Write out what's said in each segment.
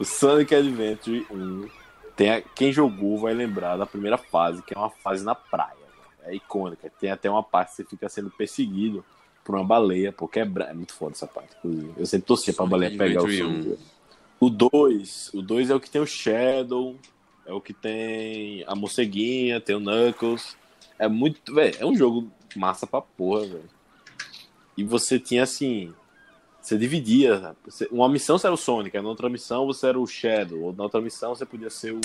O Sonic Adventure 1, tem a, quem jogou vai lembrar da primeira fase, que é uma fase na praia. É icônica. Tem até uma parte que você fica sendo perseguido por uma baleia, porque é, é muito foda essa parte, inclusive. Eu sempre torcia pra baleia pegar o Sonic. O 2, o 2 é o que tem o Shadow, é o que tem a morceguinha, tem o Knuckles. É muito, velho, é um jogo massa pra porra, velho. E você tinha assim, você dividia. Uma missão você era o Sonic, na outra missão você era o Shadow, ou na outra missão você podia ser o.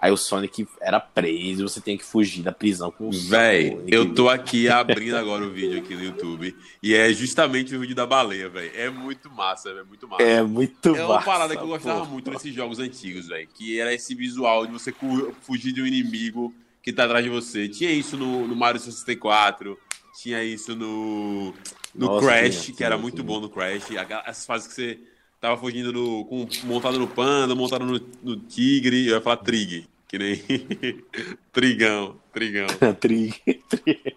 Aí o Sonic era preso, você tinha que fugir da prisão com o Véi, eu tô aqui abrindo agora o vídeo aqui no YouTube. E é justamente o vídeo da baleia, velho. É muito massa, é muito massa. É muito massa. É uma parada que eu gostava muito nesses jogos antigos, velho. Que era esse visual de você fugir de um inimigo que tá atrás de você. Tinha isso no, no Mario 64, tinha isso no no Nossa, Crash, sim, que era sim, muito sim. bom no Crash. Essas fases que você tava fugindo do, com, montado no panda, montado no, no tigre, eu ia falar trig, que nem trigão, trigão. trig, trig.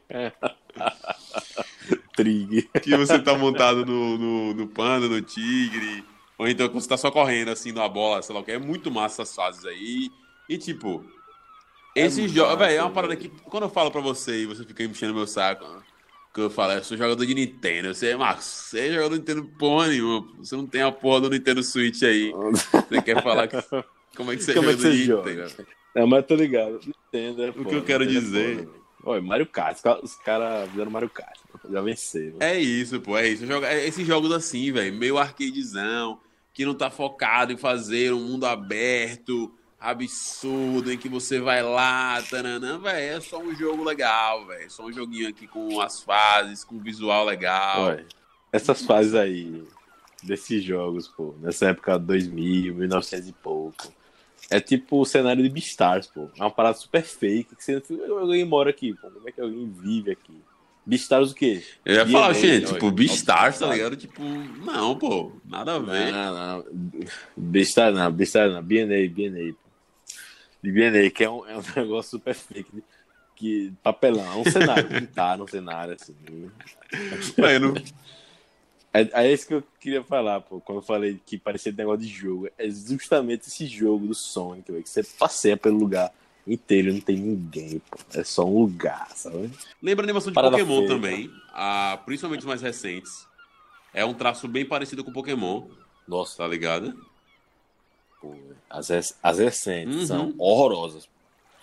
Que você tá montado no, no, no, panda, no tigre, ou então você tá só correndo assim numa bola, sei lá o que. É muito massa essas fases aí. E tipo, é esse jogo, velho, é uma parada que quando eu falo pra você e você fica enchendo meu saco, que eu falo, eu sou jogador de Nintendo. Você, Marcos, você é jogador de Nintendo porra nenhuma. Você não tem a porra do Nintendo Switch aí. Você quer falar que, como é que você como joga é que você Nintendo? É, mas tô ligado. Nintendo é O que eu quero Nintendo é dizer... É Mario Kart. Os caras fizeram Mario Kart. Já venceram. É isso, pô. É isso. É esses jogos assim, velho. Meio arcadezão. Que não tá focado em fazer um mundo aberto absurdo em que você vai lá, taranã, velho, é só um jogo legal, velho. Só um joguinho aqui com as fases, com visual legal. Olha, essas fases aí desses jogos, pô, nessa época 2000, 1900 e pouco. É tipo o cenário de Beastars, pô. É uma parada super fake. Que você, alguém mora aqui, pô. Como é que alguém vive aqui? Beastars o quê? Eu ia falar, gente, tipo, Beastars, tá ligado? Tipo, não, pô, nada a ver. Não, não. Beastars não, Beastars não. BNA, BNA de BNA, que é um, é um negócio super fake. Que, papelão, é um cenário, pintar um cenário assim. Mano. É, é isso que eu queria falar, pô, quando eu falei que parecia negócio de jogo. É justamente esse jogo do Sonic, véio, que você passeia pelo lugar inteiro não tem ninguém, pô. É só um lugar, sabe? Lembra a animação de Parada Pokémon feia, também, ah, principalmente os mais recentes. É um traço bem parecido com Pokémon. Nossa. Tá ligado? As, as recentes uhum. são horrorosas.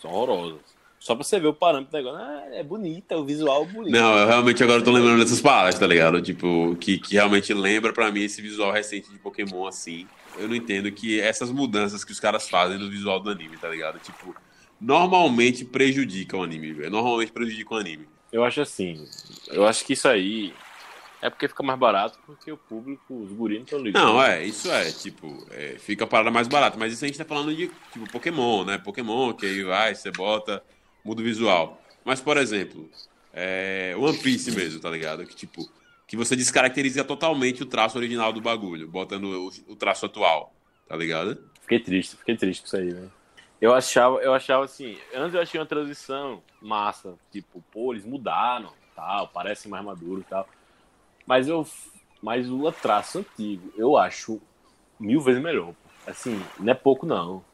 São horrorosas. Só pra você ver o parâmetro do negócio. Ah, é bonita, o visual é bonito. Não, eu realmente agora tô lembrando dessas palavras, tá ligado? Tipo, que, que realmente lembra pra mim esse visual recente de Pokémon assim. Eu não entendo que essas mudanças que os caras fazem no visual do anime, tá ligado? Tipo, normalmente prejudica o anime, velho. Normalmente prejudica o anime. Eu acho assim. Eu acho que isso aí é porque fica mais barato porque o público, os guris não estão ligando. Não, é, isso é, tipo, é, fica a parada mais barata. Mas isso a gente tá falando de, tipo, Pokémon, né? Pokémon, que aí vai, você bota, muda o visual. Mas, por exemplo, é, One Piece mesmo, tá ligado? Que, tipo, que você descaracteriza totalmente o traço original do bagulho, botando o, o traço atual, tá ligado? Fiquei triste, fiquei triste com isso aí, velho. Eu achava, eu achava assim, antes eu achei uma transição massa, tipo, pô, eles mudaram, tal, parecem mais maduros e tal. Mas eu. Mas o traço antigo, eu acho mil vezes melhor. Assim, não é pouco, não.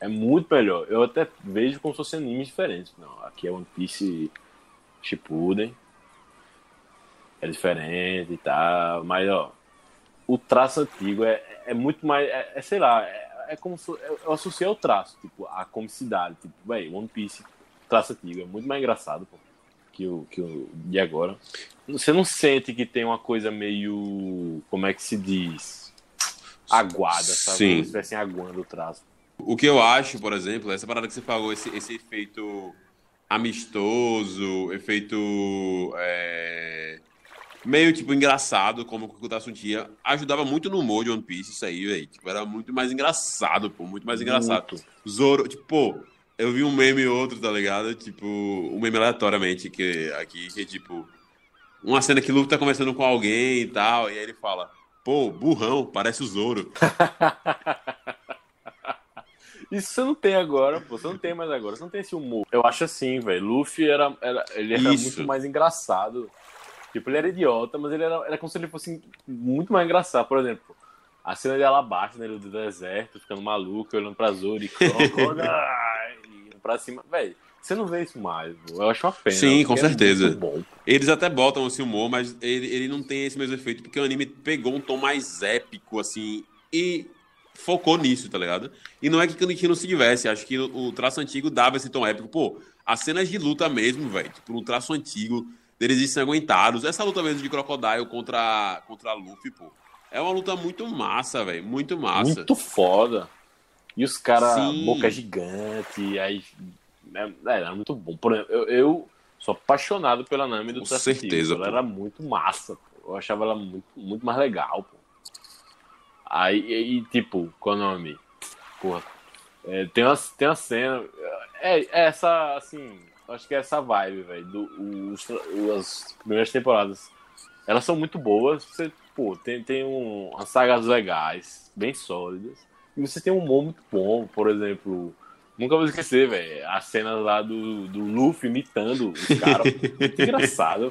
É muito melhor. Eu até vejo como se fossem animes diferentes. Não, aqui é One Piece Shippuden. É diferente e tal. Mas, ó, o traço antigo é, é muito mais. É, é sei lá, é, é como se. Eu associei ao traço, tipo, a comicidade. Tipo, véi, One Piece, traço antigo, é muito mais engraçado, pô que o, que o de agora. Você não sente que tem uma coisa meio. Como é que se diz? Aguada, sabe? Sim. Como se estivessem aguando o traço. O que eu acho, por exemplo, essa parada que você falou, esse, esse efeito amistoso, efeito. É, meio tipo engraçado, como o Kutatsu tinha, ajudava muito no humor de One Piece, isso aí, velho. Tipo, era muito mais engraçado, pô, muito mais engraçado. Muito. Zoro, tipo, pô, eu vi um meme outro, tá ligado? Tipo, um meme aleatoriamente que, aqui, que é tipo. Uma cena que o Luffy tá conversando com alguém e tal, e aí ele fala: Pô, burrão, parece o Zoro. Isso você não tem agora, pô. Você não tem mais agora. Você não tem esse humor. Eu acho assim, velho. Luffy era, era, ele era Isso. muito mais engraçado. Tipo, ele era idiota, mas ele era, era como se ele fosse muito mais engraçado. Por exemplo, A cena dela abaixo, né, do deserto, ficando maluco, olhando pra Zoro e indo pra cima. Velho, você não vê isso mais, eu acho uma pena. Sim, com é certeza. bom. Eles até botam esse humor, mas ele, ele não tem esse mesmo efeito, porque o anime pegou um tom mais épico, assim, e focou nisso, tá ligado? E não é que Kaneki não se tivesse, acho que o, traço antigo dava esse tom épico. Pô, as cenas de luta mesmo, velho, tipo, no traço antigo, deles ensanguentados, essa luta mesmo de Crocodile contra, contra Luffy, pô, é uma luta muito massa, velho, muito massa. Muito foda. E os caras, boca gigante, aí. É, era muito bom. Por exemplo, eu, eu sou apaixonado pela Nami do Com certeza. Ela era muito massa, pô. Eu achava ela muito, muito mais legal, pô. Aí, e, tipo, nome? Porra. é, tem, uma, tem uma cena. É, é essa, assim. Acho que é essa vibe, velho. As primeiras temporadas. Elas são muito boas. Você, pô, tem, tem um, umas sagas legais, bem sólidas. E você tem um humor muito bom, por exemplo. Nunca vou esquecer, velho. A cena lá do, do Luffy imitando os caras. muito engraçado.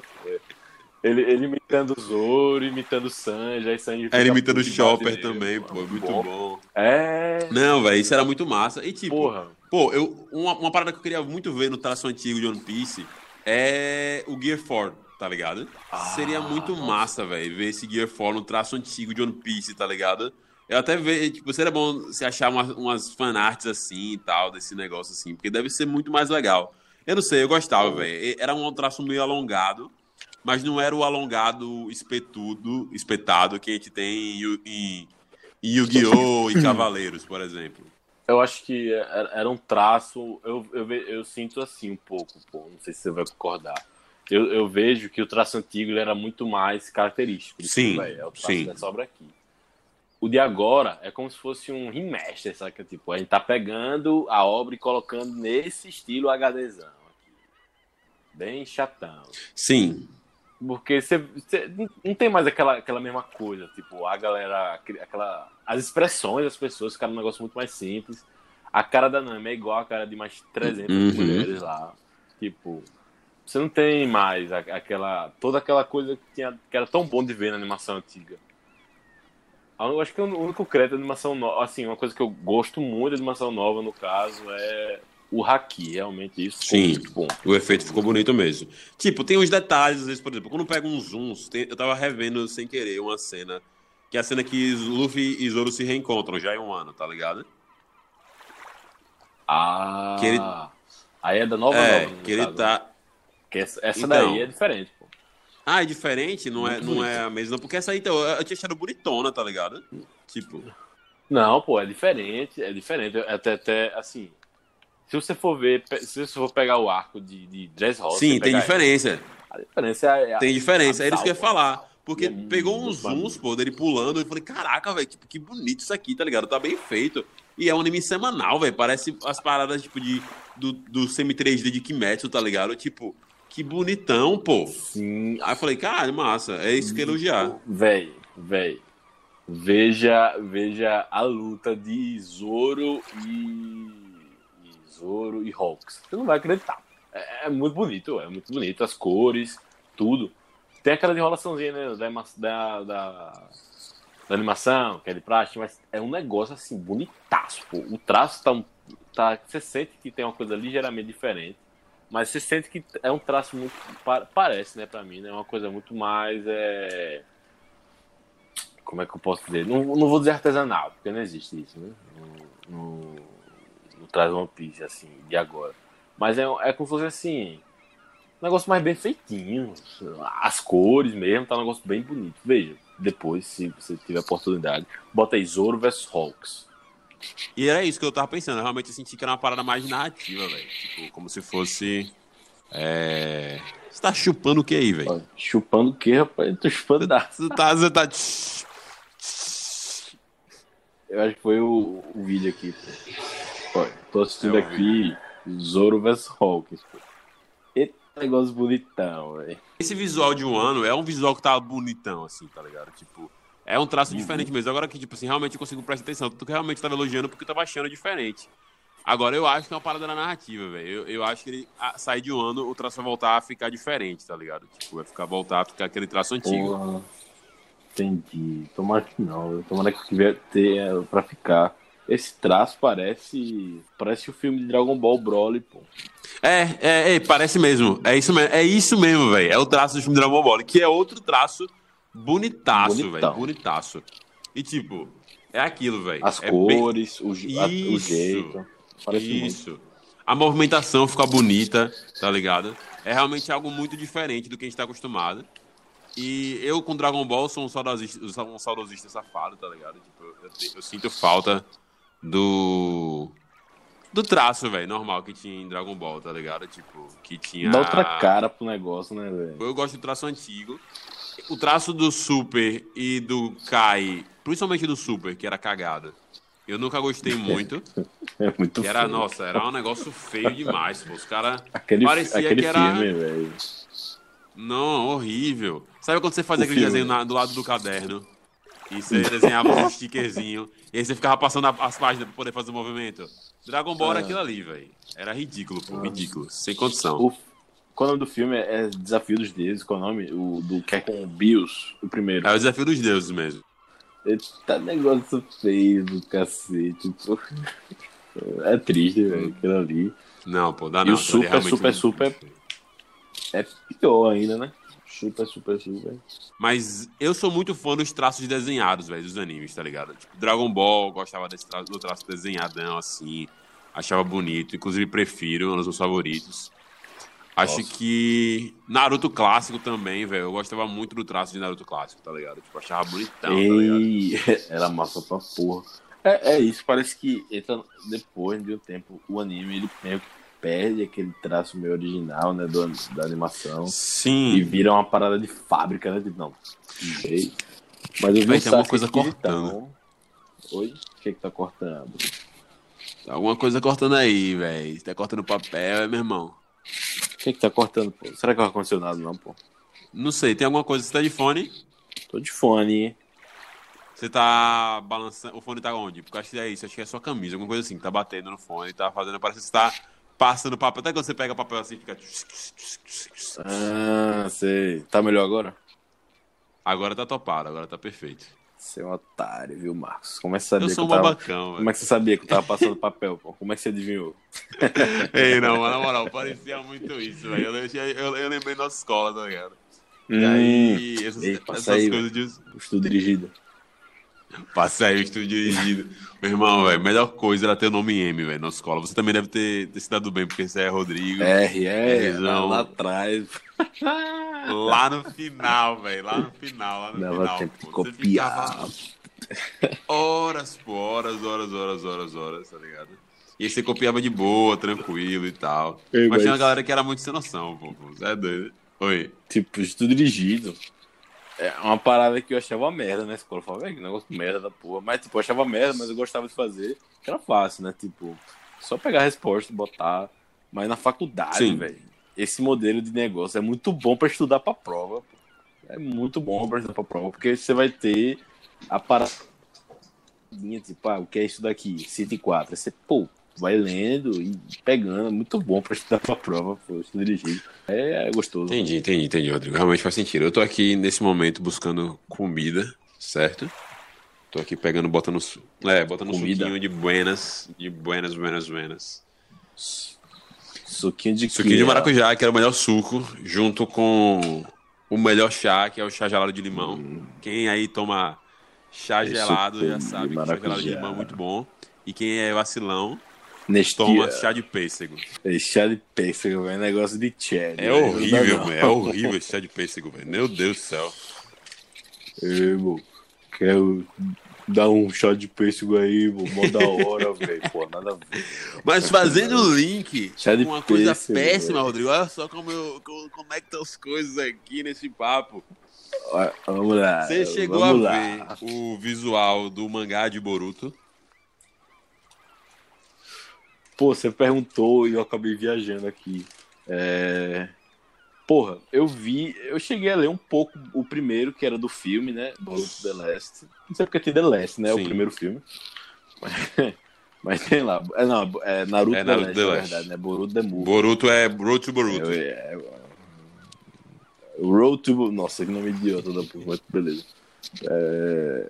Ele, ele imitando o Zoro, imitando o Sanji, aí Sanji É, ele imitando o Chopper também, pô, muito bom. É. Não, velho, isso era muito massa. E tipo, Porra. Pô, eu, uma, uma parada que eu queria muito ver no traço antigo de One Piece é o Gear 4, tá ligado? Ah, Seria muito nossa. massa, velho, ver esse Gear 4 no traço antigo de One Piece, tá ligado? Eu até vejo, tipo, seria bom se achar umas, umas fanarts assim e tal, desse negócio assim, porque deve ser muito mais legal. Eu não sei, eu gostava, velho. Era um traço meio alongado, mas não era o alongado espetudo, espetado que a gente tem em, em, em Yu-Gi-Oh! e Cavaleiros, por exemplo. Eu acho que era era um traço. Eu, eu, eu sinto assim um pouco, pô. Não sei se você vai concordar. Eu, eu vejo que o traço antigo era muito mais característico. Sim, o velho. É o traço sim. dessa obra aqui. O de agora é como se fosse um remaster, sabe? Tipo, a gente tá pegando a obra e colocando nesse estilo HDzão aqui. Bem chatão. Sim, Porque você, você não- tem mais aquela, aquela mesma coisa, tipo, a galera, aquela, as expressões das pessoas ficaram um negócio muito mais simples. A cara da Nami é igual a cara de mais 300 Uhum. mulheres lá. Tipo, você não tem mais aquela, toda aquela coisa que, tinha, que era tão bom de ver na animação antiga. Eu acho que o único crédito da animação nova, assim, uma coisa que eu gosto muito da animação nova, no caso, é o Haki, realmente isso. Sim. bom. O efeito ficou bonito mesmo. Tipo, tem uns detalhes, às vezes, por exemplo, quando pega uns zooms, tem- eu tava revendo sem querer uma cena, que é a cena que Luffy e Zoro se reencontram já em um ano, tá ligado? Ah, Que ele- aí é da nova é, nova, no que ele caso. tá. Que essa essa Então. daí é diferente. Ah, é diferente? Não, é, não é a mesma. Porque essa aí, então, eu tinha achado bonitona, tá ligado? Tipo. Não, pô, é diferente, é diferente. Até, até assim, se você for ver, se você for pegar o arco de, de Dressrosa... Sim, tem diferença. ela, A diferença é... a- Tem diferença. É isso que eu ia falar. Porque É pegou uns zooms, pô, dele pulando. Eu falei, caraca, velho, tipo, que bonito isso aqui, tá ligado? Tá bem feito. E é um anime semanal, velho. Parece as paradas, tipo, de, do, do semi-3D de Kimetsu, tá ligado? Tipo, que bonitão, pô. Sim, Aí eu falei, caralho, massa. É isso que elogiar. Véi, véi. Veja, veja a luta de Zoro e, Zoro e Hawks. Você não vai acreditar. É, é muito bonito, é muito bonito. As cores, tudo. Tem aquela enrolaçãozinha né, da, da, da, animação, que é de plástico, mas é um negócio assim, bonitaço. Pô. O traço tá, tá. Você sente que tem uma coisa ligeiramente diferente. Mas você sente que é um traço muito. pa- Parece, né, pra mim, né? Uma coisa muito mais. É... Como é que eu posso dizer? Não, não vou dizer artesanal, porque não existe isso, né? No Traz One Piece, assim, de agora. Mas é, é como se fosse assim. Um negócio mais bem feitinho. As cores mesmo, tá um negócio bem bonito. Veja, depois, se você tiver oportunidade, bota aí Zoro vs Hawks. E era isso que eu tava pensando. Eu realmente senti que era uma parada mais narrativa, velho. Tipo, como se fosse. É... Você tá chupando o que aí, velho? Chupando o que, rapaz? Tô chupando nada. Você tá. Você tá... Eu acho que foi o, o vídeo aqui. Pô. Tô assistindo É aqui Zoro vs Hawks. Pô. Eita negócio bonitão, velho. Esse visual de um ano é um visual que tá bonitão, assim, tá ligado? Tipo, é um traço diferente mesmo. Agora que, tipo assim, realmente eu consigo prestar atenção. Tu que realmente tava elogiando porque eu tava achando diferente. Agora eu acho que é uma parada da narrativa, velho. Eu, eu acho que ele a, sair de um ano, o traço vai voltar a ficar diferente, tá ligado? Tipo, vai ficar voltar a ficar aquele traço antigo. Porra. Entendi. Tomara que não. Tomara que tiver ter pra ficar. Esse traço parece. Parece o filme de Dragon Ball Broly, pô. É, é, é, parece mesmo. É isso mesmo, é isso mesmo, velho. É o traço do filme Dragon Ball, que é outro traço bonitaço, velho. Bonitaço. E tipo, é aquilo, velho. As é cores, bem... o, a, o, jeito. Parece isso. Muito. A movimentação fica bonita, tá ligado? É realmente algo muito diferente do que a gente tá acostumado. E eu com Dragon Ball sou um saudosista, um saudosista safado, tá ligado? Tipo, eu, eu sinto falta do do traço, velho, normal que tinha em Dragon Ball, tá ligado? Tipo, que tinha. Dá outra cara pro negócio, né, velho? Eu gosto do traço antigo. O traço do Super e do Kai, principalmente do Super, que era cagada. Eu nunca gostei muito. é muito Era, feio. nossa, era um negócio feio demais, pô. Os caras. Parecia aquele que era. Filme. Não, horrível. Sabe quando você fazia o aquele filme. desenho na, do lado do caderno? E você desenhava um stickerzinho. E aí você ficava passando as páginas pra poder fazer o movimento? Dragon Ball era é. aquilo ali, velho. Era ridículo, pô. Ridículo. Sem condição. O, qual é o nome do filme? É Desafio dos Deuses. Qual é o nome? O do que é com o Bios, o primeiro. É o Desafio dos Deuses mesmo. Eita negócio feio do cacete. Pô. É triste, velho, aquilo ali. Não, pô, dá e não. E o Super, Super, Super é pior ainda, né? Super, super, super. Mas eu sou muito fã dos traços desenhados, velho, dos animes, tá ligado? Tipo, Dragon Ball, gostava desse traço, do traço desenhadão, assim. Achava bonito. Inclusive, prefiro, um dos meus favoritos. Acho Nossa. que Naruto clássico também, velho. Eu gostava muito do traço de Naruto clássico, tá ligado? Tipo, achava bonitão, Ei, tá ligado? Era massa pra porra. É, é isso, parece que entra depois de um tempo o anime, ele meio que perde aquele traço meio original, né, do, da animação. Sim. E vira uma parada de fábrica, né? De, não, sei. Mas eu vi uma coisa cortando. Oi? O que que tá cortando? Tá alguma coisa cortando aí, velho. Tá cortando papel, é, meu irmão. Que que tá cortando, pô? Será que é o ar-condicionado, não, pô? Não sei, tem alguma coisa. Você tá de fone? Tô de fone. Você tá balançando. O fone tá onde? Porque acho que é isso, acho que é sua camisa, alguma coisa assim, tá batendo no fone, tá fazendo. Parece que você tá passa no papel. Até quando você pega papel assim, fica. Ah, sei. Tá melhor agora? Agora tá topado, agora tá perfeito. Você é um otário, viu, Marcos? Como é que você sabia eu sou um que tava... babacão, Como é que você sabia que eu tava passando papel, pô? Como é que você adivinhou? Ei, não, na moral, parecia muito isso, velho. Eu, eu, eu, lembrei da nossa escola, tá ligado? E hum, aí, essas, ei, essas aí, coisas de. Estudo dirigido. Passei aí o estudo dirigido. Meu irmão, velho, melhor coisa era ter o nome M, velho, na escola. Você também deve ter, ter se dado bem, porque você é Rodrigo. R, é, lá, lá atrás. Lá no final, velho, lá no final, lá no Dava final. Tempo de copiar. Horas por horas, horas, horas, horas, horas, tá ligado? E aí você copiava de boa, tranquilo e tal. Ei, mas, mas tinha uma galera que era muito sem noção, pô. Você é doido. Oi. Tipo, estudo dirigido. É uma parada que eu achava uma merda na escola. Eu falava, velho, que negócio de merda da porra. Mas, tipo, eu achava merda, mas eu gostava de fazer. Era fácil, né? Tipo, só pegar a resposta, botar. Mas na faculdade, velho, esse modelo de negócio é muito bom para estudar pra prova. É muito bom pra estudar pra prova, porque você vai ter a parada. Tipo, ah, o que é isso daqui? 104. Aí você, pô, vai lendo e pegando. É muito bom para estudar pra prova, pô, dirigir. É, é gostoso. Entendi, né? entendi, entendi, Rodrigo. Realmente faz sentido. Eu tô aqui nesse momento buscando comida, certo? Tô aqui pegando, botando, é, botando comida. suquinho de buenas, de buenas, buenas, buenas. Suquinho de Suquinho de maracujá, que era o melhor suco, junto com o melhor chá, que é o chá gelado de limão. Hum. Quem aí toma chá Esse gelado já sabe que chá gelado de limão é muito bom. E quem é vacilão Toma chá de pêssego. Esse chá de pêssego, velho. É negócio de cherry. É horrível. É horrível esse chá de pêssego, velho. Meu Deus do céu. Mo, quero dar um chá de pêssego aí. Mó da hora, velho. Pô, nada a ver. Mas fazendo o link chá de uma coisa péssima, véio. Rodrigo. Olha só como eu como conecto as coisas aqui nesse papo. Vamos lá. Você chegou a ver o visual do mangá de Boruto? Pô, você perguntou e eu acabei viajando aqui. É... Porra, eu vi, eu cheguei a ler um pouco o primeiro, que era do filme, né? Boruto The Last. Não sei porque tem The Last, né? Sim. O primeiro filme. Mas tem lá. É, não, é Naruto, é Naruto The Last, é verdade, né? Boruto The Movie. Boruto é Road to Boruto. É, é, Road to Nossa, que nome idiota da porra, beleza. É...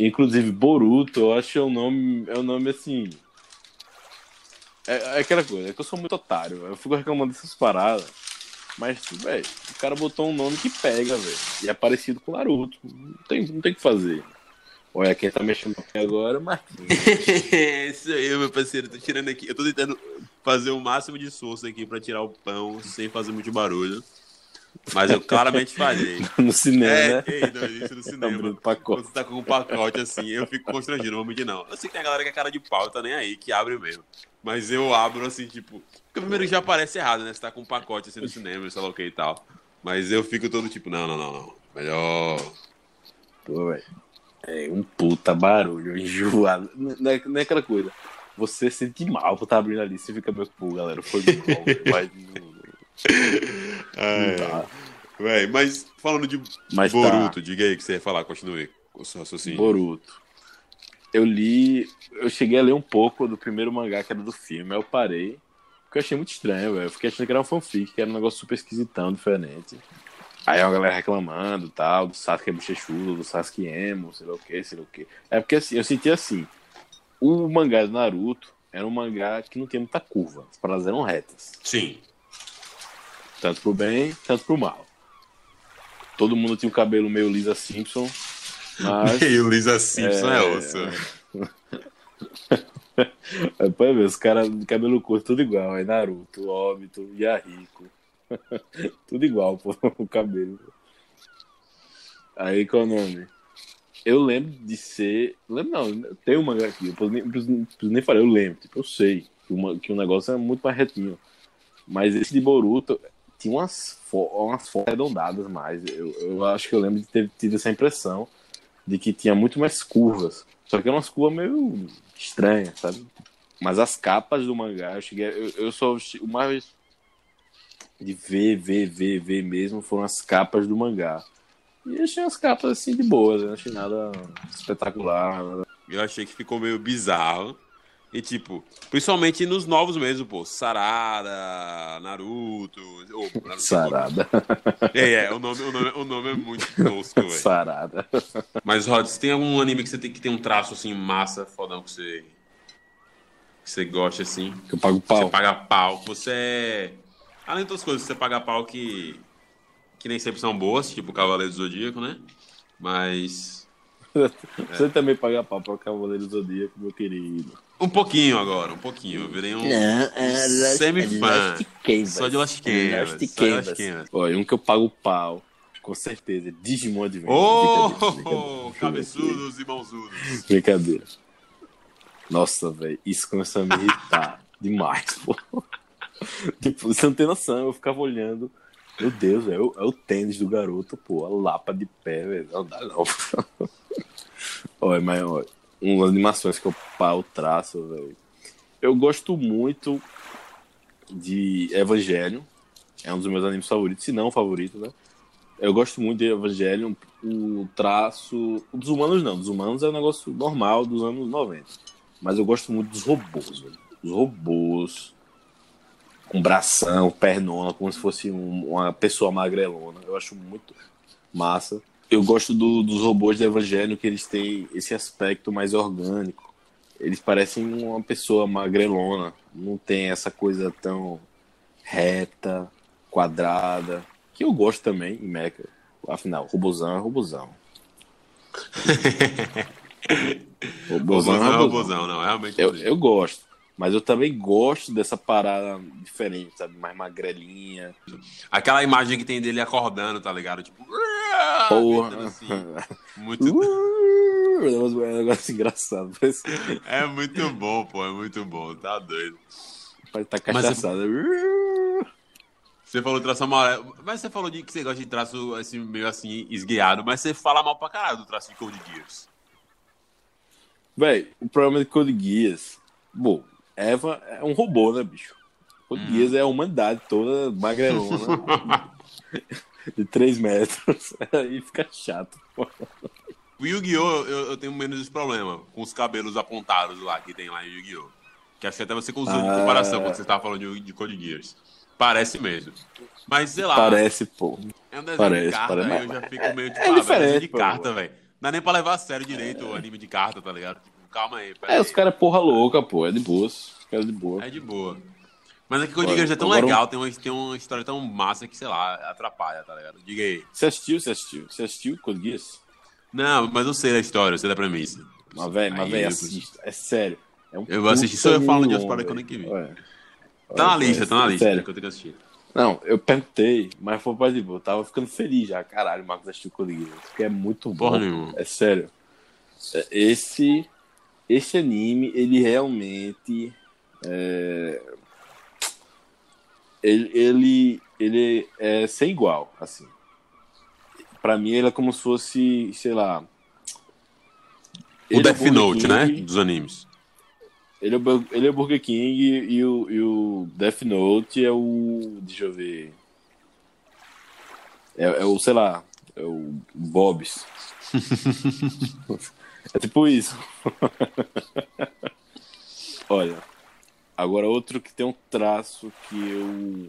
Inclusive, Boruto, eu acho que é um nome, é um nome assim. É, é aquela coisa, é que eu sou muito otário, eu fico reclamando dessas paradas. Mas, velho, o cara botou um nome que pega, velho. E é parecido com Naruto. Não tem, não tem o que fazer. Olha, quem tá mexendo aqui agora, Marquinhos. Isso aí, meu parceiro. Tô tirando aqui. Eu tô tentando fazer o máximo de esforço aqui pra tirar o pão sem fazer muito barulho. Mas eu claramente falhei. no cinema, é, né? Ei, não, isso no cinema. pacote. Quando você tá com um pacote assim, eu fico constrangido, não vou mentir, não. Eu sei que tem a galera que é cara de pau, tá nem aí, que abre mesmo. Mas eu abro assim, tipo. Porque primeiro já parece errado, né? Você tá com um pacote assim no cinema, sei lá o que e tal. Mas eu fico todo tipo, não, não, não, não. Melhor. Pô, velho. É um puta barulho, enjoado. Não é, não é aquela coisa. Você sente mal por estar tá abrindo ali, você fica meio, pô, galera, foi mal, mas é. Véi, mas falando de mas tá. Boruto, tá. diga aí que você ia falar, continue o seu raciocínio. Boruto. Eu li, eu cheguei a ler um pouco do primeiro mangá que era do filme, aí eu parei, porque eu achei muito estranho, velho. Eu fiquei achando que era um fanfic, que era um negócio super esquisitão, diferente. Aí a galera reclamando tal, do Sasuke bochechudo, do Sasuke emo, sei lá o que, sei lá o que. É porque assim, eu senti assim, o mangá do Naruto era um mangá que não tinha muita curva, as paradas eram retas. Sim. Tanto pro bem, tanto pro mal. Todo mundo tinha o cabelo meio Lisa Simpson. Mas, meio Lisa Simpson é, é osso. é, pode ver, os caras de cabelo curto, tudo igual. Aí Naruto, Óbito, Yahiko. tudo igual, pô, o cabelo. Aí qual é o nome? Eu lembro de ser. Lembro não, tem um mangá aqui. Eu nem, nem falei, eu lembro. Tipo, eu sei que, uma, que o negócio é muito mais retinho. Mas esse de Boruto tinha umas, umas fotos arredondadas mais. Eu, eu acho que eu lembro de ter tido essa impressão de que tinha muito mais curvas. Só que eram umas curvas meio estranhas, sabe? Mas as capas do mangá, eu cheguei. Eu, eu. O mais de ver, ver, ver, ver mesmo foram as capas do mangá. E achei as capas assim de boas, não achei nada espetacular. Nada... Eu achei que ficou meio bizarro. E, tipo, principalmente nos novos mesmo, pô. Sarada, Naruto. Oh, Naruto Sarada. É, é, o nome, o nome, o nome é muito tosco, velho. Sarada. Mas, Rod, você tem algum anime que você tem que ter um traço assim, massa, fodão, que você. que você gosta, assim? Que eu pago pau. Você paga pau. Você é. Além de outras coisas, você paga pau que. que nem sempre são boas, tipo Cavaleiro do Zodíaco, né? Mas. Você é. também paga pau para o Cavaleiro do Zodíaco, meu querido. Um pouquinho agora, um pouquinho. Eu virei um é semi-fã. Só de Lost Canvas. Olha, um que eu pago pau. Com certeza. Digimon Adventure. Oh, oh, cabeçudos e mãozudos. Brincadeira. Nossa, velho. Isso começou a me irritar demais, pô. Tipo, você não tem noção. Eu ficava olhando. Meu Deus, é o, é o tênis do garoto, pô. A lapa de pé, velho. Não dá, não. olha, mas olha umas animações que eu pau traço, velho. Eu gosto muito de Evangelho. É um dos meus animes favoritos, se não o favorito, né? Eu gosto muito de Evangelho. O traço. Dos humanos não. Dos humanos é um negócio normal dos anos 90. Mas eu gosto muito dos robôs, velho. Os robôs. Com bração, pernona, como se fosse um, uma pessoa magrelona. Eu acho muito massa eu gosto do, dos robôs do Evangelho que eles têm esse aspecto mais orgânico. Eles parecem uma pessoa magrelona, não tem essa coisa tão reta, quadrada, que eu gosto também em Mecha. Afinal, robôzão é robôzão. robôzão, é robôzão, não, realmente. Eu, eu gosto. Mas eu também gosto dessa parada diferente, sabe? Mais magrelinha. Aquela imagem que tem dele acordando, tá ligado? Tipo. Porra. Assim. Muito. Uh, é um negócio engraçado. Parece... É muito bom, pô. É muito bom. Tá doido. Parece tá cachaçado. Você falou traço amarelo. Mas você falou de que você gosta de traço assim, meio assim, esguiado. Mas você fala mal pra caralho do traço de Code Geass. Véi, o problema de Code Geass. Bom, Eva é um robô, né, bicho? Code hum. Geass é a humanidade toda magrelona. de 3 metros. Aí fica chato. O Yu-Gi-Oh! Eu, eu, tenho menos esse problema com os cabelos apontados lá que tem lá em Yu-Gi-Oh! Que acho que até você usou ah, de comparação quando você estava falando de, de Code Geass. Parece mesmo. Mas sei lá. Parece, pô. É um desenho Parece, de carta, parece, eu já fico meio tipo, é ah, velho, diferente, desenho de pô. carta, velho. Não dá nem pra levar a sério direito o anime de carta, tá ligado? Tipo, calma aí, É, aí. os caras é porra louca, pô. É de boas. Os caras é de boa. É de boa. Mas é que Olha, Geass é tão agora um- legal, tem uma, tem uma história tão massa que, sei lá, atrapalha, tá ligado? Diga aí. Você assistiu? Você assistiu? Você assistiu Code Geass? Não, mas eu sei da história, eu sei da premissa. Mas, velho, mas, velho, assista. É sério. É um Eu vou assistir, só eu falo de outras paradas bom, que. Olha. Tá na lista, tá na é lista, sério. que eu tenho que assistir. Não, eu perguntei, mas foi pra tipo, eu tava ficando feliz já. Caralho, o Marcos assistiu Code Geass. Porque é muito bom. Porra nenhuma. É sério. É, Esse, esse anime, ele realmente. é, ele, ele, ele é sem igual, assim. Pra mim, ele é como se fosse, sei lá. O é Death Burger Note, King, né? Dos animes. Ele é, ele é o Burger King e o, e o Death Note é o. Deixa eu ver. É, é o, sei lá, é o Bob's. é tipo isso. Olha, agora outro que tem um traço que eu.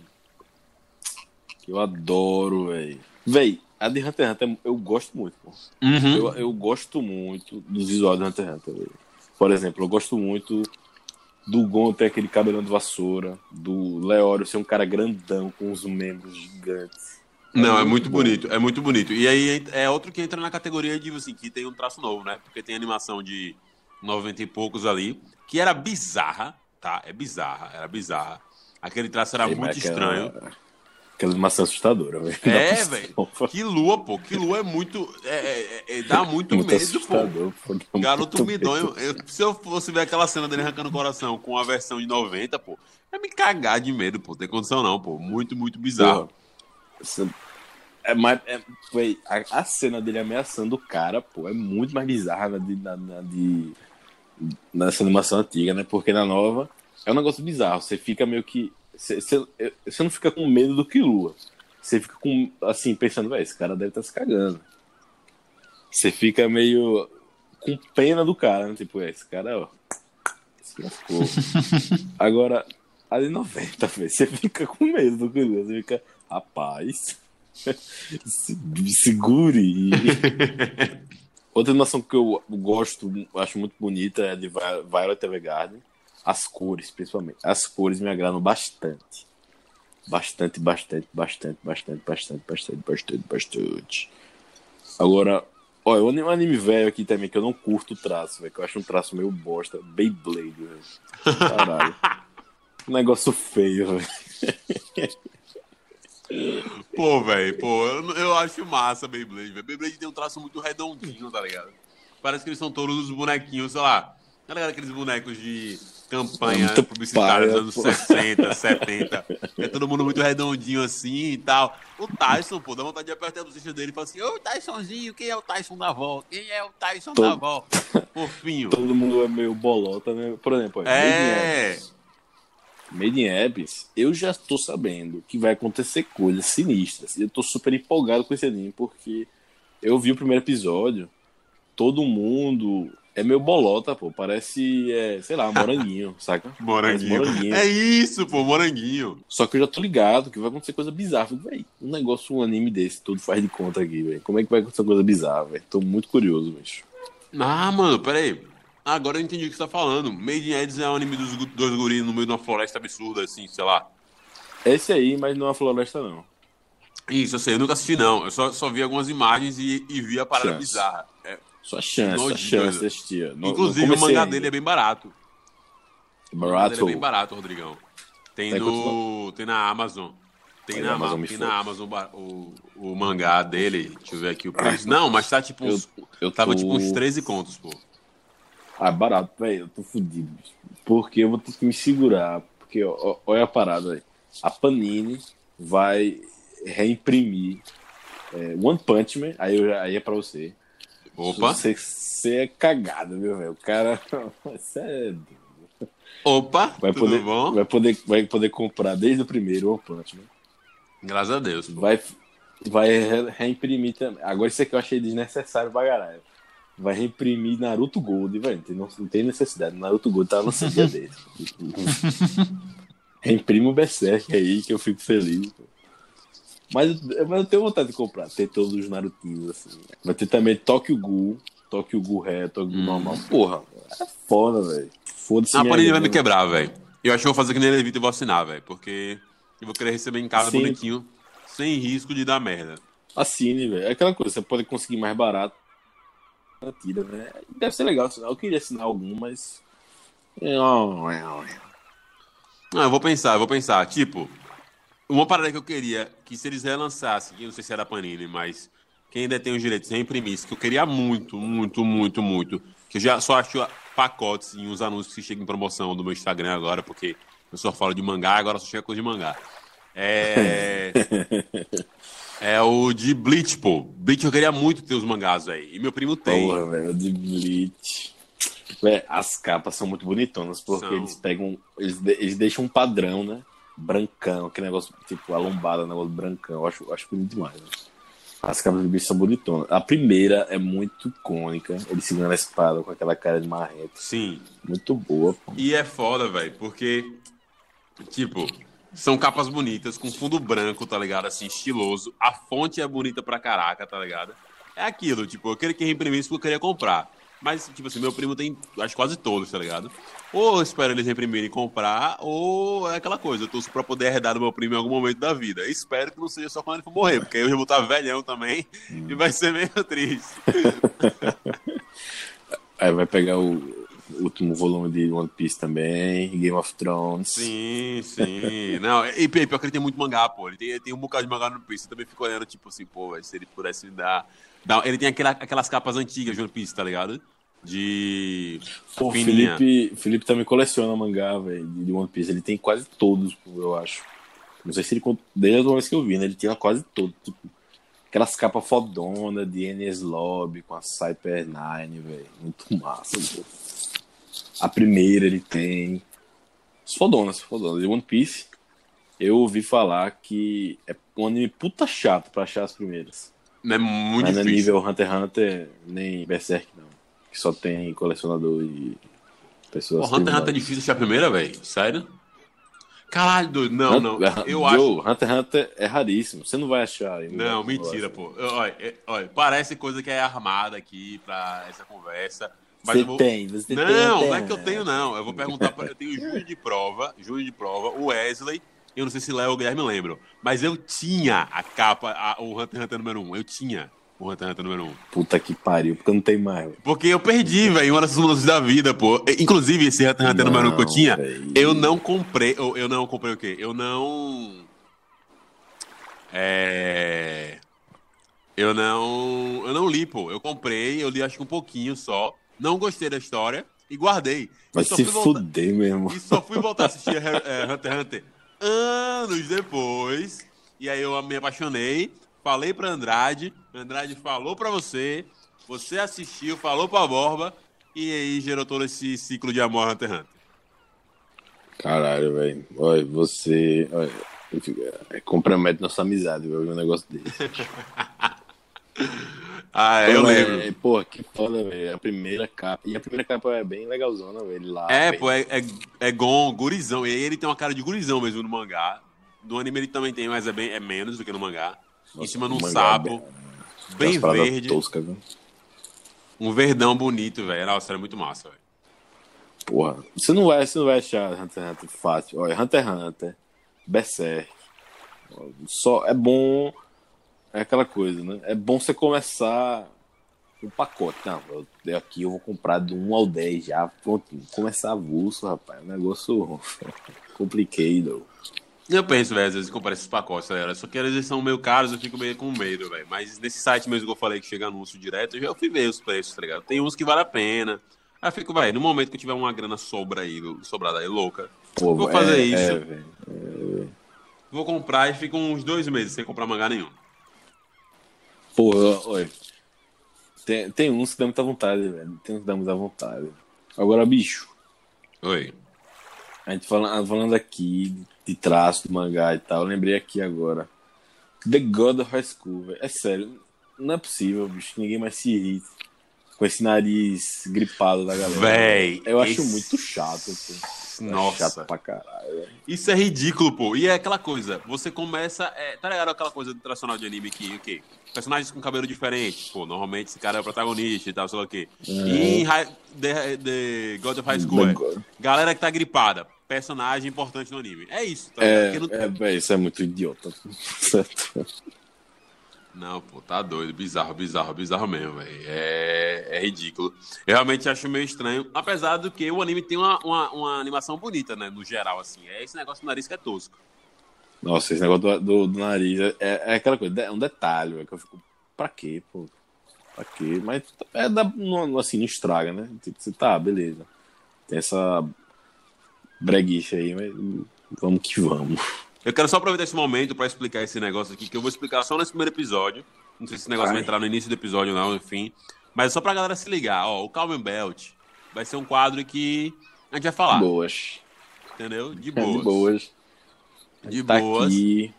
que eu adoro, velho. Véi, a de Hunter x Hunter eu gosto muito, pô. Uhum. Eu, eu gosto muito dos visuais do Hunter x Hunter. velho. Por exemplo, eu gosto muito do Gon ter aquele cabelão de vassoura, do Leório ser um cara grandão com os membros gigantes. Não, é muito muito bom. bonito, é muito bonito. E aí é outro que entra na categoria de, assim, que tem um traço novo, né? Porque tem animação de 90 e poucos ali, que era bizarra, tá? É bizarra, era bizarra. Aquele traço era Aí, muito aquela- estranho. Aquela animação assustadora, velho. É, Nossa, velho. pô. Que lua, pô. Que lua é muito. É, é- é- dá muito, Muito medo, pô. Dá Garoto medonho. Eu- se eu fosse ver aquela cena dele arrancando o coração com a versão de 90, pô, é me cagar de medo, pô. Tem condição não, pô. Muito, muito bizarro. Porra, É mais, é, véi, a, a cena dele ameaçando o cara, pô, é muito mais bizarra na de, na, na de- nessa animação antiga, né? Porque na nova é um negócio bizarro. Você fica meio que. Você, você, você não fica com medo do que Lua. Você fica com, assim, pensando, velho, esse cara deve estar se cagando. Você fica meio com pena do cara, né? Tipo, é, esse cara, ó. Se lascou. Agora, a de 90, velho, você fica com medo do que Lua. Você fica, rapaz. se- Segure. Outra animação que eu gosto, acho muito bonita é a de Vi- Violet Evergarden. As cores, principalmente. As cores me agradam bastante. Bastante, bastante, bastante, bastante, bastante, bastante, bastante, bastante. Agora, olha, um anime- um anime velho aqui também que eu não curto o traço, velho. Que eu acho um traço meio bosta. Beyblade, velho. Caralho. Um negócio feio, velho. Pô, velho, pô, eu, eu acho massa Beyblade, velho. Beyblade tem um traço muito redondinho, tá ligado? Parece que eles são todos os bonequinhos, sei lá. Tá ligado aqueles bonecos de campanha Muito publicitária dos anos pô. 60, 70. É todo mundo muito redondinho assim e tal. O Tyson, pô, dá vontade de apertar a bochecha dele e falar assim: Ô Tysonzinho, quem é o Tyson da avó? Quem é o Tyson Todo- da avó? Fofinho. Todo mundo é meio bolota, né? Por exemplo, in É. Made in Abyss, eu já tô sabendo que vai acontecer coisas sinistras. E eu tô super empolgado com esse anime, porque eu vi o primeiro episódio, todo mundo é meio bolota, pô. Parece, é, sei lá, moranguinho, saca? Moranguinho. Moranguinho. É isso, pô, moranguinho. Só que eu já tô ligado que vai acontecer coisa bizarra. Falei, Véi, um negócio, um anime desse, todo faz de conta aqui, velho. Como é que vai acontecer coisa bizarra, velho? Tô muito curioso, bicho. Ah, mano, peraí. Agora eu entendi o que você tá falando. Made in Abyss é um anime dos dois guris no meio de uma floresta absurda, assim, sei lá. Esse aí, mas não é uma floresta, não. Isso, eu sei, eu nunca assisti, não. Eu só, só vi algumas imagens e, e vi a parada Chance. bizarra. É, Só chance, só chance de assistir. Não- Inclusive, não o mangá comecei dele é ainda. bem barato. O dele Barato. é bem barato, Rodrigão. Tem, Tem no, tem na Amazon. Tem, Aí, na, Amazon tem na Amazon o, o mangá dele. Deixa eu ver aqui o preço. Não, mas tá tipo Eu, uns, eu tava tô... tipo uns 13 contos, pô. Ah, barato, velho. Eu tô fudido. Porque eu vou ter que me segurar. Porque, ó, olha a parada aí. A Panini vai reimprimir é, One Punch Man. Aí, eu, aí é pra você. Opa, Você, você é cagado, viu, velho? O cara. Sério. opa, Vai tudo poder, bom? vai, poder, vai poder comprar desde o primeiro One Punch Man. Graças a Deus. pô. Vai, vai re- reimprimir também. Agora isso aqui eu achei desnecessário pra caralho. Vai reimprimir Naruto Gold, velho. Não, não tem necessidade. Naruto Gold tá lançando dia desse. Reimprime o Berserk aí, que eu fico feliz. pô. Mas, mas eu tenho vontade de comprar, ter todos os Narutinhos, assim. Vai ter também Tokyo Ghoul, Tokyo Ghoul Ré, Tokyo Ghoul Hum. normal. Porra, é foda, velho. Foda-se. A minha Panini vai me grana. quebrar, velho. Eu acho que vou fazer que nem Levita e vou assinar, velho. Porque eu vou querer receber em casa Sim. bonitinho, sem risco de dar merda. Assine, velho. É aquela coisa, você pode conseguir mais barato. Tira, né? Deve ser legal assinar. Eu queria assinar algum, mas. Não. Não, eu vou pensar, eu vou pensar. Tipo, uma parada que eu queria, que se eles relançassem, eu não sei se era Panini, mas quem ainda tem os direitos reimprimisse, que eu queria muito, muito, muito, muito. Que eu já só acho pacotes em uns anúncios que chegam em promoção do meu Instagram agora, porque eu só falo de mangá, agora só chega coisa de mangá. É. é o de Bleach, pô. Bleach eu queria muito ter os mangás aí. E meu primo tem. Porra, velho, de Bleach. As capas são muito bonitonas, porque São. eles pegam. Eles, eles deixam um padrão, né? Brancão, aquele negócio, tipo, a lombada, negócio brancão. Eu acho, eu acho bonito demais. né? As capas de Bleach são bonitonas. A primeira é muito icônica. Ele segurando a espada com aquela cara de marreta. Sim. Muito boa, pô. E é foda, velho, porque, tipo, são capas bonitas, com fundo branco, tá ligado? Assim, estiloso. A fonte é bonita pra caraca, tá ligado? É aquilo, tipo, eu queria que reimprimisse porque eu queria comprar. Mas, tipo assim, meu primo tem, acho quase todos, tá ligado? Ou espero eles imprimirem e comprar, ou é aquela coisa, eu torço pra poder herdar do meu primo em algum momento da vida. Espero que não seja só quando ele for morrer, porque aí eu já vou estar velhão também e vai ser meio triste. Aí vai pegar o último volume de One Piece também, Game of Thrones. Sim, sim. Não, e pior pior que ele tem muito mangá, pô. Ele tem, tem um bocado de mangá no One Piece. Eu também fico olhando, tipo assim, pô, se ele pudesse me dar. dar- ele tem aquela, aquelas capas antigas de One Piece, tá ligado? De. Pô, fininha. Felipe, Felipe também coleciona mangá, velho, de One Piece. Ele tem quase todos, eu acho. Não sei se ele. Desde a última vez que eu vi, né? Ele tinha quase todos. Tipo, aquelas capas fodonas de Enies Lobby com a Cyper 9, velho. Muito massa, pô. A primeira ele tem. As Fodonas, fodonas. De One Piece, eu ouvi falar que é um anime puta chato pra achar as primeiras. Não é muito Mas não é difícil. nível Hunter x Hunter nem Berserk, não. Que só tem colecionador e pessoas. Pô, Hunter x Hunter é difícil achar a primeira, velho? Sério? Caralho, doido. Não, não. Eu acho. Joe, Hunter x Hunter é raríssimo. Você não vai achar. Não, mentira, pô. Olha, é- olha, parece coisa que é armada aqui pra essa conversa. Mas Você vou... tem, você tem. Não, não é que eu tenho, não. Eu vou perguntar pra. Eu tenho Júlio de prova, Júlio de prova, o Wesley. Eu não sei se Léo ou Guilherme lembram. Mas eu tinha a capa, a- o Hunter Hunter número 1. Eu tinha o Hunter Hunter número 1. Puta que pariu, porque não tem mais. Porque eu perdi, velho, uma dessas mudanças da vida, pô. Inclusive, esse Hunter Hunter número 1 que eu Não, tinha, velho. eu não comprei. Eu, eu não comprei o quê? Eu não. É. Eu não. Eu não li, pô. Eu comprei, eu li acho que um pouquinho só. Não gostei da história e guardei. Vai E se voltar- fuder mesmo. E só fui voltar a assistir é, Hunter x Hunter anos depois. E aí eu me apaixonei, falei pra Andrade, Andrade falou pra você, você assistiu, falou pra Borba, e aí gerou todo esse ciclo de amor Hunter x Hunter. Caralho, velho. Olha, você. Olha, é, compromete nossa amizade, velho, um negócio desse. Ah, é, eu Pô, lembro. É, pô, que foda, velho. A primeira capa. E a primeira capa é bem legalzona, velho. Lá. É, pô, é, é, é Gon, gurizão. E aí ele tem uma cara de gurizão mesmo no mangá. No anime ele também tem, mas é, bem, é menos do que no mangá. em Nossa, cima de um mangá sapo, é bem paradas verde. Tosca, viu? Um verdão bonito, velho. Nossa, era muito massa, velho. Porra, você não vai, você não vai achar Hunter x Hunter fácil. Olha, Hunter x Hunter, Berserk. Só é bom. É aquela coisa, né? É bom você começar um pacote. Não, eu, aqui eu vou comprar do 1 ao 10 já. Pronto, começar avulso, rapaz. É um negócio complicado. Eu penso, velho, às vezes comprar esses pacotes, galera. Só que às vezes são meio caros, eu fico meio com medo, velho. Mas nesse site mesmo que eu falei que chega anúncio direto, eu já fui ver os preços, tá ligado? Tem uns que vale a pena. Aí eu fico, velho, no momento que eu tiver uma grana sobra aí, sobrada aí, louca, Pô, Vou fazer é- isso. é, velho. vou comprar e fico uns dois meses sem comprar mangá nenhum. Porra, olha. Tem, tem uns que dá muita vontade, velho. Tem uns que dá muita vontade. Agora, bicho. Oi. A gente falando, falando aqui de traço do mangá e tal, eu lembrei aqui agora. The God of High School, velho. É sério, não é possível, bicho, ninguém mais se irrite com esse nariz gripado da galera. Véi, Eu acho esse- muito chato, pô. Nossa. É chato pra caralho. Isso é ridículo, pô. E é aquela coisa, você começa. É, tá ligado aquela coisa do tradicional de anime que, ok, personagens com cabelo diferente. Pô, normalmente esse cara é o protagonista e tal, sei lá o quê. E em the, the God of High School, é, galera que tá gripada. Personagem importante no anime. É isso, tá? É, é, isso é muito idiota. Certo. Não, pô, tá doido. Bizarro, bizarro, bizarro mesmo, velho. É, é ridículo. Eu realmente acho meio estranho. Apesar do que o anime tem uma, uma, uma animação bonita, né? No geral, assim. É esse negócio do nariz que é tosco. Nossa, esse negócio do, do- do nariz é, é aquela coisa, é um detalhe, velho, que eu fico, pra quê, pô? Pra quê? Mas é da, não, assim, não estraga, né? Tipo, você tá, beleza. Tem essa breguice aí, mas vamos que vamos. Eu quero só aproveitar esse momento pra explicar esse negócio aqui, que eu vou explicar só nesse primeiro episódio. Não sei se esse negócio Ai. vai entrar no início do episódio não, enfim. Mas é só pra galera se ligar. Ó, o Calvin Belt vai ser um quadro que a gente vai falar, Boas. entendeu? De É, boas. de boas. De tá boas. aqui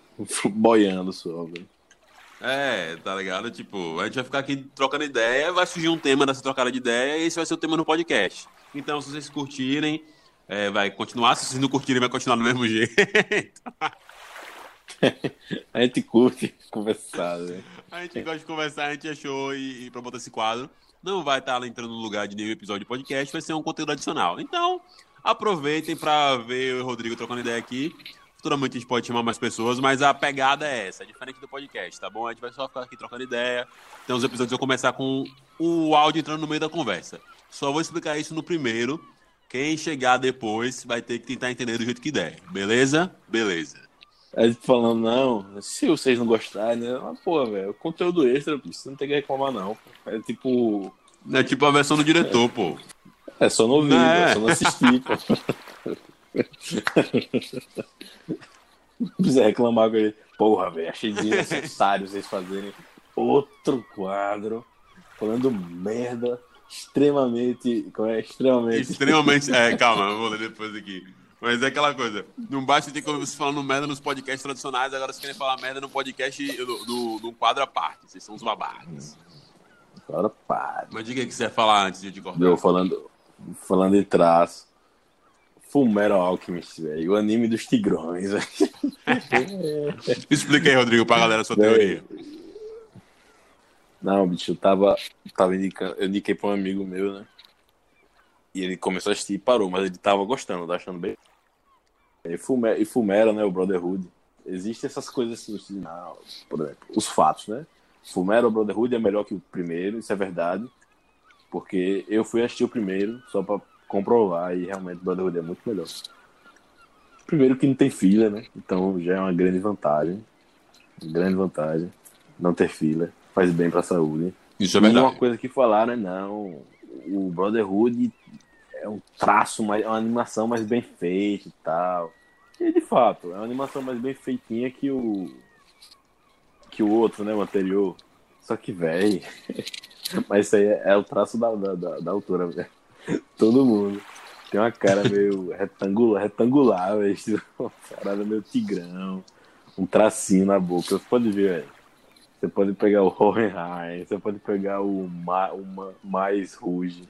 boiando só, velho. É, tá ligado? Tipo, a gente vai ficar aqui trocando ideia, vai surgir um tema dessa trocada de ideia e esse vai ser o tema no podcast. Então, se vocês curtirem, é, vai continuar. Se vocês não curtirem, vai continuar do mesmo jeito. A gente curte conversar, né? A gente gosta de conversar, a gente achou e, e pra botar esse quadro. Não vai estar entrando no lugar de nenhum episódio de podcast, vai ser um conteúdo adicional. Então, aproveitem pra ver o Rodrigo trocando ideia aqui. Futuramente a gente pode chamar mais pessoas, mas a pegada é essa, é diferente do podcast, tá bom? A gente vai só ficar aqui trocando ideia. Então os episódios vão começar com o áudio entrando no meio da conversa. Só vou explicar isso no primeiro. Quem chegar depois vai ter que tentar entender do jeito que der. Beleza? Beleza. A gente falando, não, se vocês não gostarem, né? Mas, pô, velho, conteúdo extra, você não tem que reclamar, não. É tipo. É tipo a versão do diretor, pô. É só não ouvir, É. é só não assistir, pô. Não precisa reclamar com ele. Porra, velho, achei desnecessário vocês fazerem outro quadro falando merda extremamente. Como é? Extremamente. Extremamente. É, calma, eu vou ler depois aqui. Mas é aquela coisa. Não basta ter ouvir vocês falando merda nos podcasts tradicionais, agora vocês querem falar merda no podcast do, do, do quadro à parte. Vocês são os babacas. Agora para. Mas diga o que você ia falar antes de eu te cortar. Eu falando, falando em traço. Fullmetal Alchemist, velho. O anime dos tigrões, velho. Explica aí, Rodrigo, pra galera a sua teoria. Não, bicho, eu tava, tava indicando, eu indiquei pra um amigo meu, né? E ele começou a assistir e parou, mas ele tava gostando, tá achando bem. E Fumera, e Fumera, né, o Brotherhood. Existem essas coisas assim, não, por exemplo, os fatos, né? Fumera, o Brotherhood é melhor que o primeiro, isso é verdade. Porque eu fui assistir o primeiro só pra comprovar e realmente o Brotherhood é muito melhor. Primeiro que não tem fila, né? Então já é uma grande vantagem. Grande vantagem. Não ter fila. Faz bem pra saúde. Isso é E uma verdade. coisa que falaram é não. O Brotherhood é um traço, mais, é uma animação mais bem feita e tal. E de fato, é uma animação mais bem feitinha que o. que o outro, né? O anterior. Só que, velho. Mas isso aí é, é o traço da, da, da, da autora, velho. Todo mundo. Tem uma cara meio retangular, retangular, velho. Uma parada meio tigrão. Um tracinho na boca. Você pode ver, velho. Você pode pegar o Hohenheim, você pode pegar o, Ma, o Ma- Mais Ruge,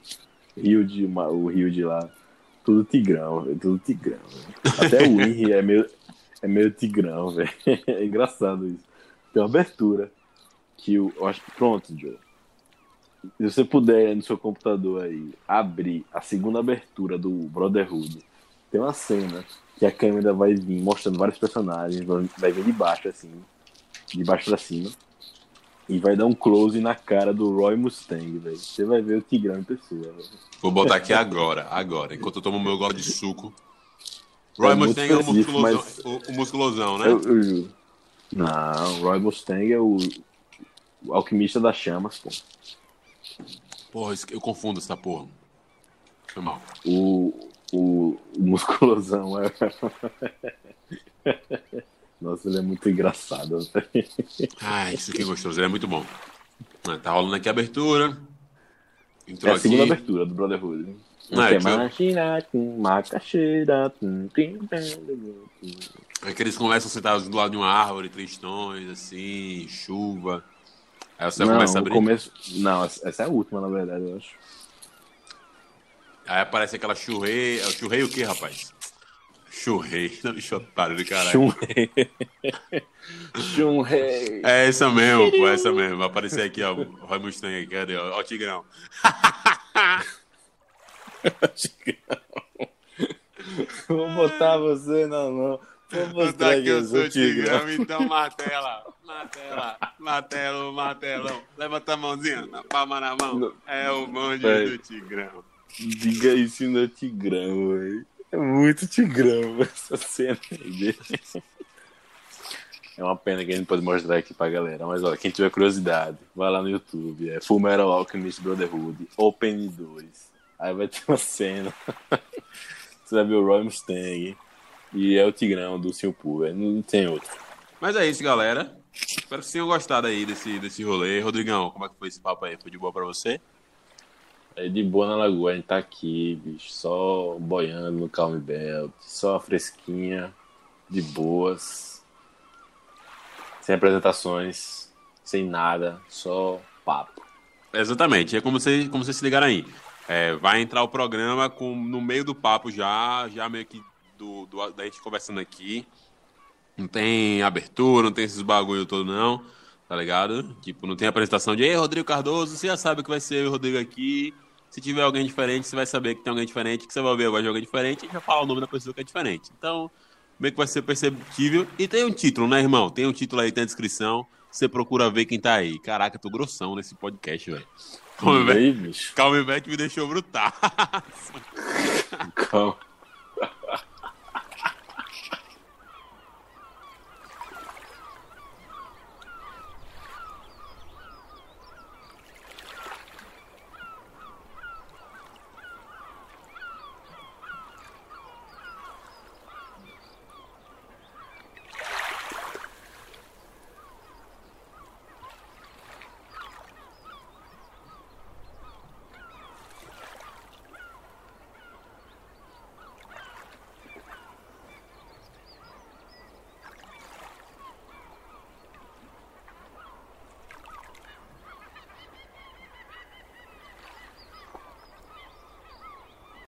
Rio de, o Rio de lá. Tudo tigrão. Tudo tigrão. velho. Até o Winry é meio, é meio tigrão, velho. É engraçado isso. Tem uma abertura que o- eu acho que pronto, Joe. Se você puder no seu computador aí abrir a segunda abertura do Brotherhood, tem uma cena que a câmera vai vir mostrando vários personagens, vai vir de baixo assim, de baixo pra cima, e vai dar um close na cara do Roy Mustang, velho. Você vai ver o Tigrão em pessoa, velho. Vou botar aqui agora, agora, enquanto eu tomo meu gole de suco. Roy É Mustang é o musculosão, mas- o, o musculosão, né? Eu, eu juro. Não, Roy Mustang é o, o alquimista das chamas, pô. Porra, eu confundo essa porra. Foi mal. O, o, o musculosão é. Nossa, ele é muito engraçado. velho. Ah, isso aqui é gostoso, ele é muito bom. Ah, Tá rolando aqui a abertura. É Entrou a segunda aqui. abertura do Brotherhood. Ah, Que é macaxeira. É que eles começam sentados do lado de uma árvore, tristões, assim, chuva. Aí você Não, começa a abrir. começo... Não, essa é a última, na verdade, eu acho. Aí aparece aquela churreia. Churreia o quê, rapaz? Churrei, não bicho otário de caralho. Chunrei. Chunrei. É essa mesmo, pô, é essa mesmo. Vai aparecer aqui, ó, o Roy Mustang cadê? Ó, ó o Tigrão. Vou botar você na mão. Vou Tá mostrar aqui que eu sou tigrão. Tigrão, então martela, martela, martelo, martelão. Levanta a mãozinha, na palma na mão. É o bonde do Tigrão. Diga isso no Tigrão, velho. É muito Tigrão essa cena aí. É uma pena que a gente não pode mostrar aqui pra galera. Mas, ó, quem tiver curiosidade, vai lá no YouTube. É Full Metal Alchemist Brotherhood, Open 2. Aí vai ter uma cena. Você vai ver o Roy Mustang. E é o Tigrão do Silpu, velho. Não tem outro. Mas é isso, galera. Espero que vocês tenham gostado aí desse, desse rolê. Rodrigão, como é que foi esse papo aí? Foi de boa pra você? É de boa na lagoa, a gente tá aqui, bicho, só boiando no Calm Belt, só fresquinha, de boas, sem apresentações, sem nada, só papo. Exatamente, é como vocês, como vocês se ligaram aí. É, vai entrar o programa com, no meio do papo já, já meio que do, do- da gente conversando aqui. Não tem abertura, não tem esses bagulho todo, não. Tá ligado? Tipo, não tem apresentação de Ei, Rodrigo Cardoso, você já sabe que vai ser eu e o Rodrigo aqui. Se tiver alguém diferente, você vai saber que tem alguém diferente, que você vai ver vai jogar diferente e já falar o nome da pessoa que é diferente. Então, meio que vai ser perceptível. E tem um título, né, irmão? Tem um título aí, tem a descrição. Você procura ver quem tá aí. Caraca, eu tô grossão nesse podcast, velho. Calma, velho. Calma, velho, que me deixou brutal. calma.